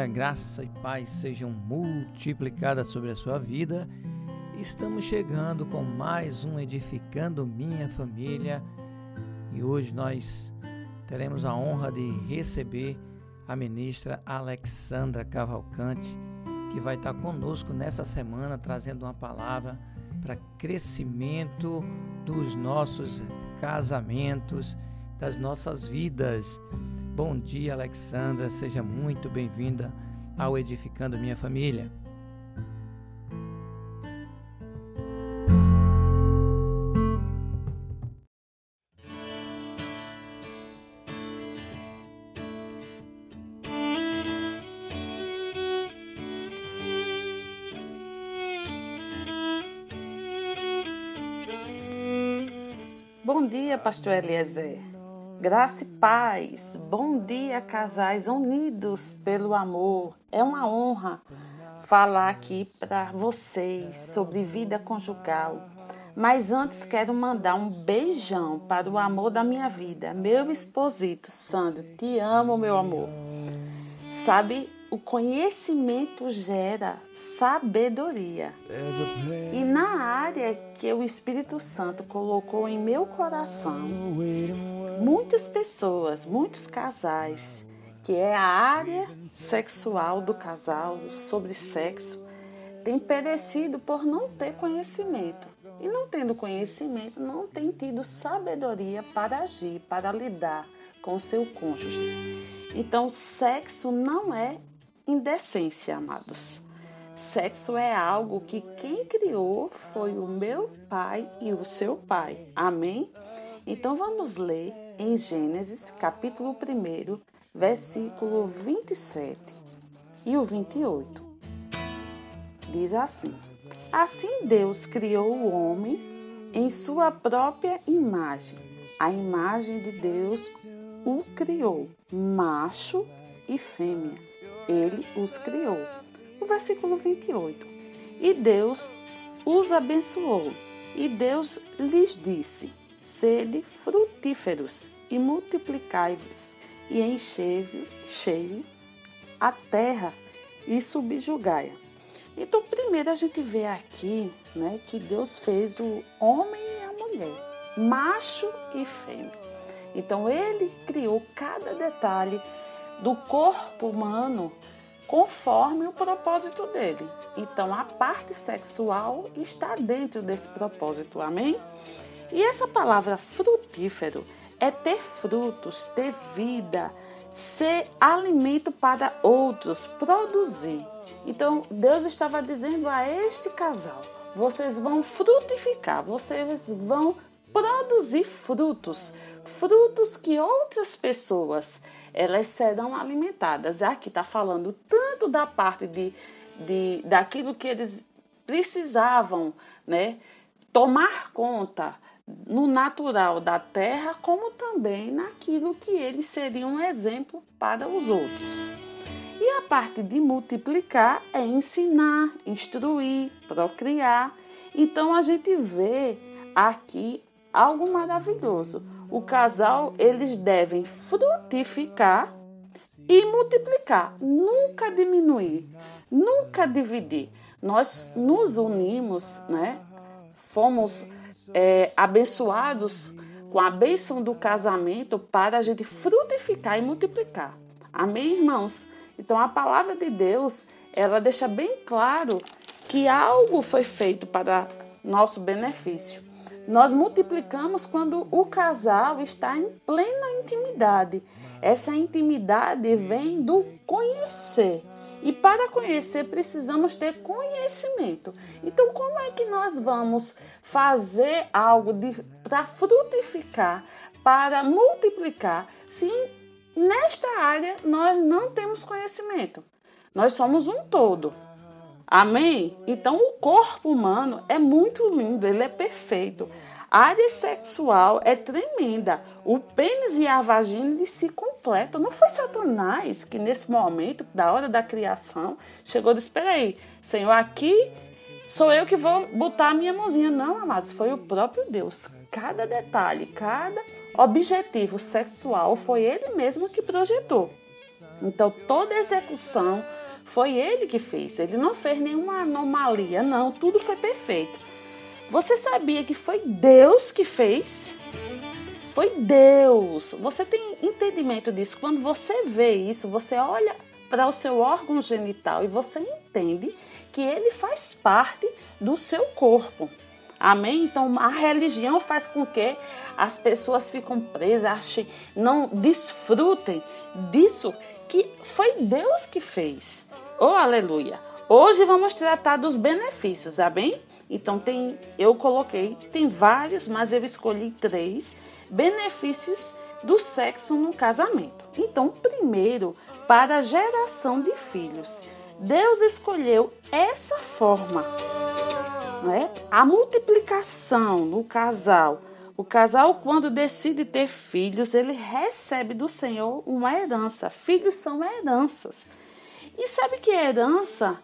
dia, graça e paz sejam multiplicadas sobre a sua vida. Estamos chegando com mais um Edificando Minha Família e hoje nós teremos a honra de receber a ministra Alexandra Cavalcante, que vai estar conosco nessa semana trazendo uma palavra para crescimento dos nossos casamentos, das nossas vidas. Bom dia, Alexandra. Seja muito bem-vinda ao Edificando Minha Família. Bom dia, pastor Eliezer. Graça e paz. Bom dia, casais unidos pelo amor. É uma honra falar aqui para vocês sobre vida conjugal. Mas antes quero mandar um beijão para o amor da minha vida, meu esposito Sandro. Te amo, meu amor. Sabe, o conhecimento gera sabedoria. E na área que o Espírito Santo colocou em meu coração, muitas pessoas, muitos casais, que é a área sexual do casal, sobre sexo, têm perecido por não ter conhecimento. E não tendo conhecimento, não tem tido sabedoria para agir, para lidar com o seu cônjuge. Então, sexo não é indecência, amados. Sexo é algo que quem criou foi o meu pai e o seu pai. Amém? Então vamos ler em Gênesis, capítulo 1, versículo 27 e o 28. Diz assim: Assim Deus criou o homem em sua própria imagem. A imagem de Deus o criou, macho e fêmea ele os criou. O versículo 28. E Deus os abençoou, e Deus lhes disse: Sede frutíferos e multiplicai-vos, e enchei a terra e subjugai-a. Então, primeiro a gente vê aqui né, que Deus fez o homem e a mulher, macho e fêmea. Então, ele criou cada detalhe do corpo humano conforme o propósito dele. Então, a parte sexual está dentro desse propósito, amém? E essa palavra frutífero é ter frutos, ter vida, ser alimento para outros, produzir. Então, Deus estava dizendo a este casal: vocês vão frutificar, vocês vão produzir frutos, frutos que outras pessoas elas serão alimentadas. Aqui está falando tanto da parte de, de daquilo que eles precisavam, né, tomar conta no natural da terra, como também naquilo que eles seriam um exemplo para os outros. E a parte de multiplicar é ensinar, instruir, procriar. Então a gente vê aqui algo maravilhoso o casal eles devem frutificar e multiplicar, nunca diminuir, nunca dividir. Nós nos unimos, né? Fomos é, abençoados com a bênção do casamento para a gente frutificar e multiplicar. Amém, irmãos? Então a palavra de Deus, ela deixa bem claro que algo foi feito para nosso benefício. Nós multiplicamos quando o casal está em plena intimidade. Essa intimidade vem do conhecer. E para conhecer precisamos ter conhecimento. Então, como é que nós vamos fazer algo para frutificar, para multiplicar, se nesta área nós não temos conhecimento? Nós somos um todo. Amém? Então o corpo humano é muito lindo, ele é perfeito. A área sexual é tremenda. O pênis e a vagina se completam. Não foi Satanás que nesse momento, da hora da criação, chegou e disse: Espera aí, Senhor, aqui sou eu que vou botar a minha mãozinha. Não, amados, foi o próprio Deus. Cada detalhe, cada objetivo sexual foi ele mesmo que projetou. Então toda execução foi ele que fez. Ele não fez nenhuma anomalia, não. Tudo foi perfeito. Você sabia que foi Deus que fez? Foi Deus. Você tem entendimento disso? Quando você vê isso, você olha para o seu órgão genital e você entende que ele faz parte do seu corpo. Amém? Então a religião faz com que as pessoas fiquem presas, não desfrutem disso que foi Deus que fez. Oh, aleluia! Hoje vamos tratar dos benefícios, amém? Então tem, eu coloquei, tem vários, mas eu escolhi três benefícios do sexo no casamento. Então, primeiro, para a geração de filhos. Deus escolheu essa forma, né? A multiplicação no casal. O casal, quando decide ter filhos, ele recebe do Senhor uma herança. Filhos são heranças. E sabe que herança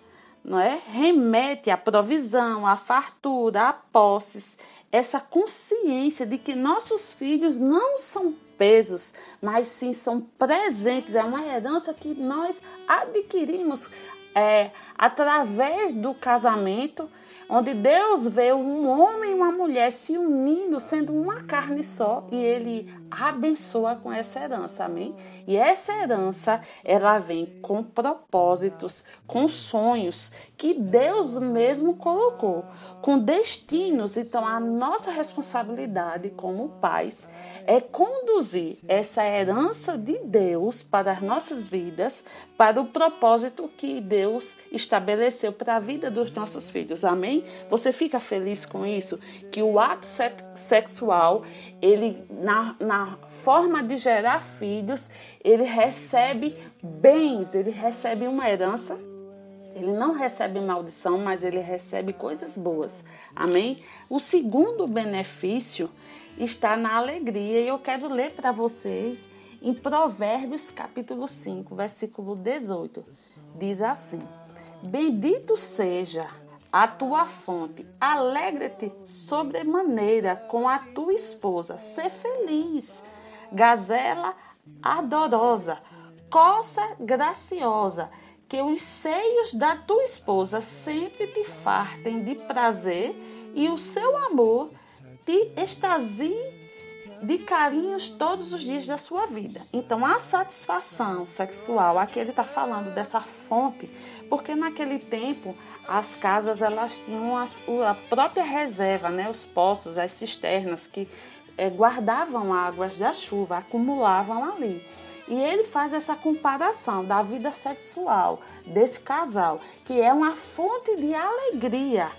não é? remete à provisão, à fartura, a posses. Essa consciência de que nossos filhos não são pesos, mas sim são presentes. É uma herança que nós adquirimos é, através do casamento, onde Deus vê um homem e uma mulher se unindo, sendo uma carne só, e ele abençoa com essa herança, amém? E essa herança, ela vem com propósitos, com sonhos que Deus mesmo colocou, com destinos. Então, a nossa responsabilidade como pais é conduzir essa herança de Deus para as nossas vidas, para o propósito que Deus estabeleceu para a vida dos nossos filhos. Amém? Você fica feliz com isso? Que o ato sexual, ele na, na forma de gerar filhos, ele recebe bens, ele recebe uma herança. Ele não recebe maldição, mas ele recebe coisas boas. Amém? O segundo benefício está na alegria. E eu quero ler para vocês em Provérbios capítulo 5, versículo 18. Diz assim: Bendito seja a tua fonte, alegra-te sobremaneira com a tua esposa, ser feliz, gazela adorosa, coça graciosa, que os seios da tua esposa sempre te fartem de prazer e o seu amor te extasie de carinhos todos os dias da sua vida. Então, a satisfação sexual, aqui ele está falando dessa fonte, porque naquele tempo as casas elas tinham as, a própria reserva, né, os poços, as cisternas que é, guardavam águas da chuva, acumulavam ali. E ele faz essa comparação da vida sexual desse casal, que é uma fonte de alegria,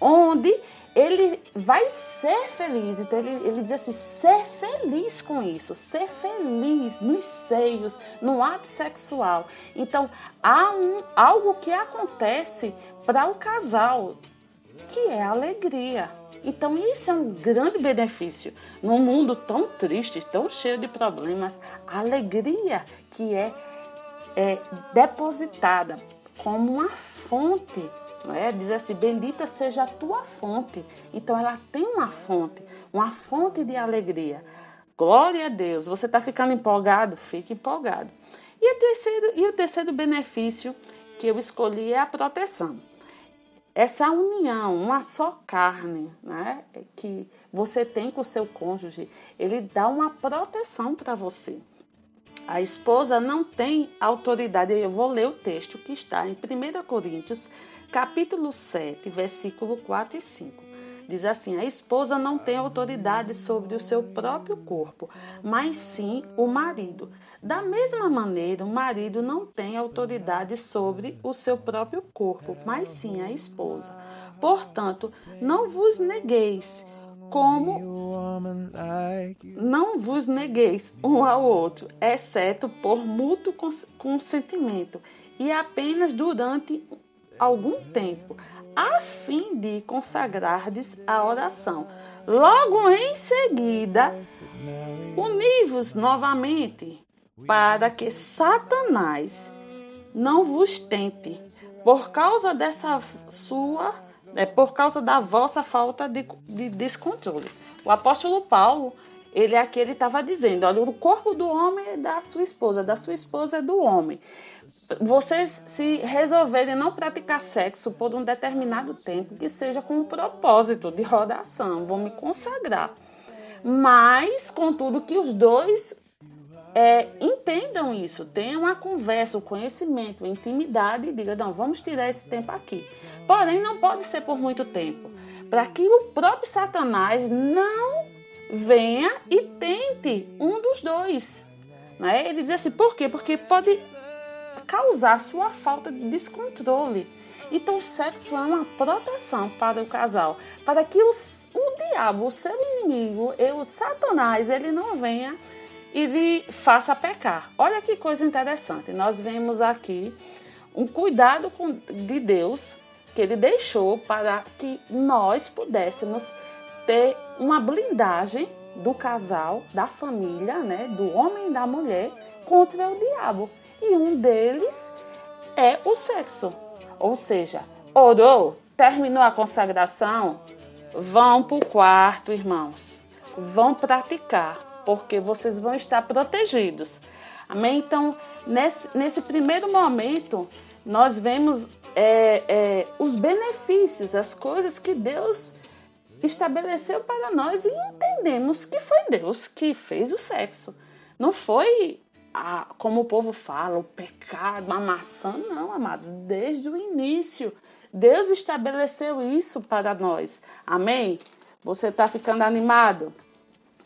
onde ele vai ser feliz. Então ele, ele diz assim: ser feliz com isso, ser feliz nos seios, no ato sexual. Então há um, algo que acontece para o casal, que é a alegria. Então isso é um grande benefício. Num mundo tão triste, tão cheio de problemas, a alegria que é, é depositada como uma fonte é? Diz assim: Bendita seja a tua fonte. Então ela tem uma fonte, uma fonte de alegria. Glória a Deus. Você está ficando empolgado? Fique empolgado. E o, terceiro, e o terceiro benefício que eu escolhi é a proteção. Essa união, uma só carne, né, que você tem com o seu cônjuge, ele dá uma proteção para você. A esposa não tem autoridade. Eu vou ler o texto que está em 1 Coríntios capítulo 7, versículo 4 e 5. Diz assim: A esposa não tem autoridade sobre o seu próprio corpo, mas sim o marido. Da mesma maneira, o marido não tem autoridade sobre o seu próprio corpo, mas sim a esposa. Portanto, não vos negueis como não vos negueis um ao outro, exceto por mútuo consentimento, e apenas durante algum tempo, a fim de consagrardes a oração. Logo em seguida, univos novamente, para que Satanás não vos tente, por causa dessa sua, é, por causa da vossa falta de, de descontrole. O apóstolo Paulo, Ele aqui ele estava dizendo, olha, o corpo do homem é da sua esposa, da sua esposa é do homem. Vocês se resolverem não praticar sexo por um determinado tempo, que seja com o propósito de rodação, vão me consagrar. Mas, contudo, que os dois é, entendam isso, tenham uma conversa, o conhecimento, a intimidade e digam, não, vamos tirar esse tempo aqui. Porém, não pode ser por muito tempo, para que o próprio Satanás não venha e tente um dos dois. Né? Ele diz assim, por quê? Porque pode causar sua falta de descontrole. Então, o sexo é uma proteção para o casal, para que o, o diabo, o seu inimigo, o Satanás, ele não venha e lhe faça pecar. Olha que coisa interessante. Nós vemos aqui um cuidado de Deus que ele deixou para que nós pudéssemos ter uma blindagem do casal, da família, né, do homem e da mulher contra o diabo. E um deles é o sexo. Ou seja, orou, terminou a consagração, vão para o quarto, irmãos. Vão praticar, porque vocês vão estar protegidos. Amém? Então, nesse, nesse primeiro momento, nós vemos é, é, os benefícios, as coisas que Deus estabeleceu para nós e entendemos que foi Deus que fez o sexo. Não foi, a, como o povo fala, o pecado, a maçã, não, amados. Desde o início, Deus estabeleceu isso para nós. Amém? Você está ficando animado?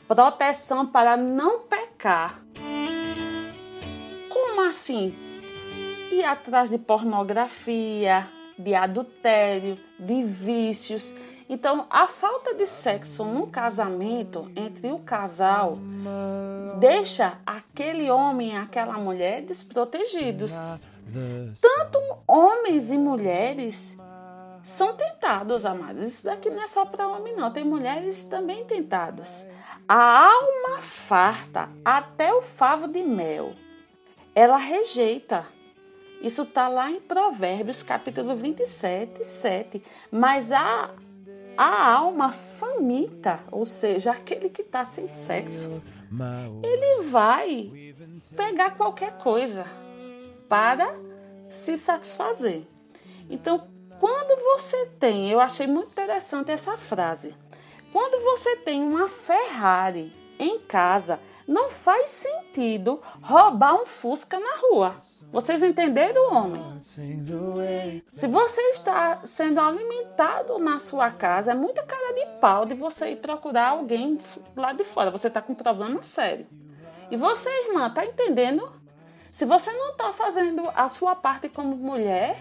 Proteção para não pecar. Como assim? Ir atrás de pornografia, de adultério, de vícios então, a falta de sexo no casamento entre o casal deixa aquele homem e aquela mulher desprotegidos. Tanto homens e mulheres são tentados, amados. Isso daqui não é só para homem, não. Tem mulheres também tentadas. A alma farta, até o favo de mel, ela rejeita. Isso está lá em Provérbios, capítulo 27, 7. Mas a a alma faminta, ou seja, aquele que está sem sexo, ele vai pegar qualquer coisa para se satisfazer. Então, quando você tem, eu achei muito interessante essa frase. Quando você tem uma Ferrari em casa, não faz sentido roubar um Fusca na rua. Vocês entenderam, homem? Se você está sendo alimentado na sua casa, é muita cara de pau de você ir procurar alguém lá de fora. Você está com um problema sério. E você, irmã, está entendendo? Se você não está fazendo a sua parte como mulher,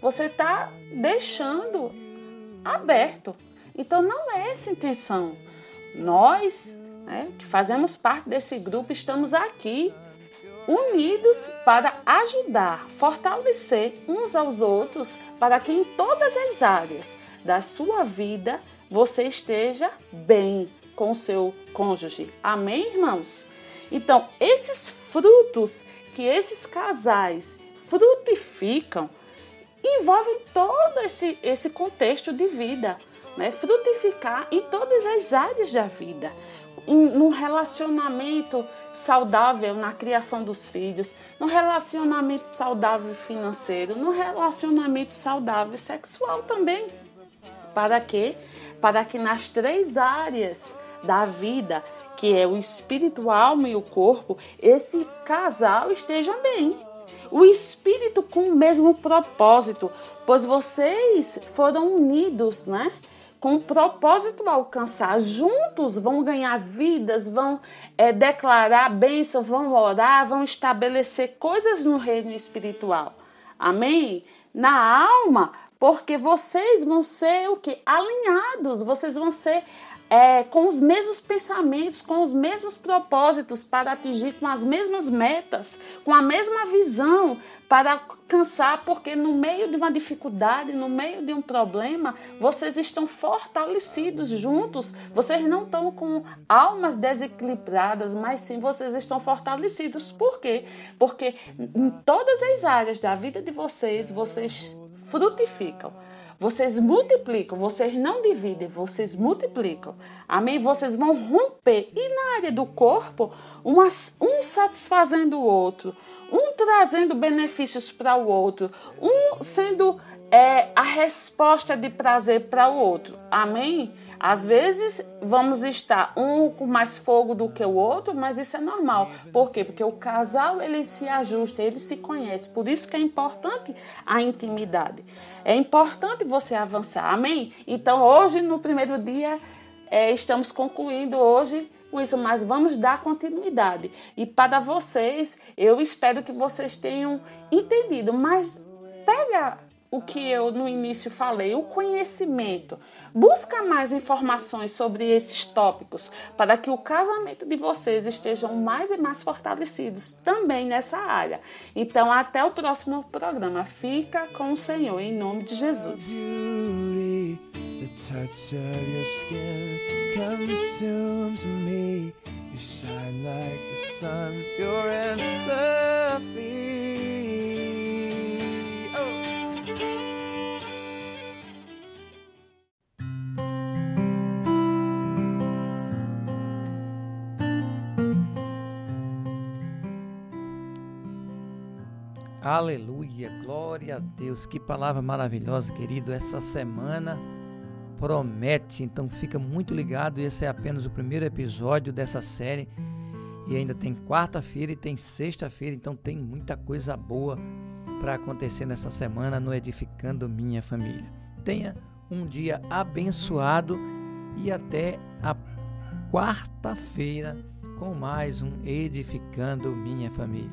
você está deixando aberto. Então não é essa a intenção. Nós, né, que fazemos parte desse grupo, estamos aqui unidos para ajudar, fortalecer uns aos outros, para que em todas as áreas da sua vida você esteja bem com o seu cônjuge. Amém, irmãos? Então, esses frutos que esses casais frutificam envolvem todo esse, esse contexto de vida. Né? Frutificar em todas as áreas da vida no relacionamento saudável na criação dos filhos, no relacionamento saudável financeiro, no relacionamento saudável sexual também. Para quê? Para que nas três áreas da vida, que é o espírito, a alma e o corpo, esse casal esteja bem. O espírito com o mesmo propósito, pois vocês foram unidos, né? Com propósito alcançar. Juntos vão ganhar vidas, vão é, declarar bênção, vão orar, vão estabelecer coisas no reino espiritual. Amém? Na alma, porque vocês vão ser o que? Alinhados, vocês vão ser é, com os mesmos pensamentos, com os mesmos propósitos para atingir com as mesmas metas, com a mesma visão para alcançar, porque no meio de uma dificuldade, no meio de um problema, vocês estão fortalecidos juntos. Vocês não estão com almas desequilibradas, mas sim vocês estão fortalecidos. Por quê? Porque em todas as áreas da vida de vocês, vocês frutificam. Vocês multiplicam, vocês não dividem, vocês multiplicam. Amém? Vocês vão romper. E na área do corpo, um satisfazendo o outro, um trazendo benefícios para o outro, um sendo é, a resposta de prazer para o outro. Amém? Às vezes vamos estar um com mais fogo do que o outro, mas isso é normal. Por quê? Porque o casal ele se ajusta, ele se conhece. Por isso que é importante a intimidade. É importante você avançar. Amém? Então hoje no primeiro dia é, estamos concluindo hoje com isso, mas vamos dar continuidade. E para vocês, eu espero que vocês tenham entendido. Mas pega o que eu no início falei, o conhecimento. Busca mais informações sobre esses tópicos para que o casamento de vocês estejam mais e mais fortalecidos também nessa área. Então, até o próximo programa. Fica com o Senhor, em nome de Jesus. Aleluia, glória a Deus. Que palavra maravilhosa, querido. Essa semana promete, então fica muito ligado. Esse é apenas o primeiro episódio dessa série. E ainda tem quarta-feira e tem sexta-feira, então tem muita coisa boa para acontecer nessa semana no Edificando Minha Família. Tenha um dia abençoado e até a quarta-feira com mais um Edificando Minha Família.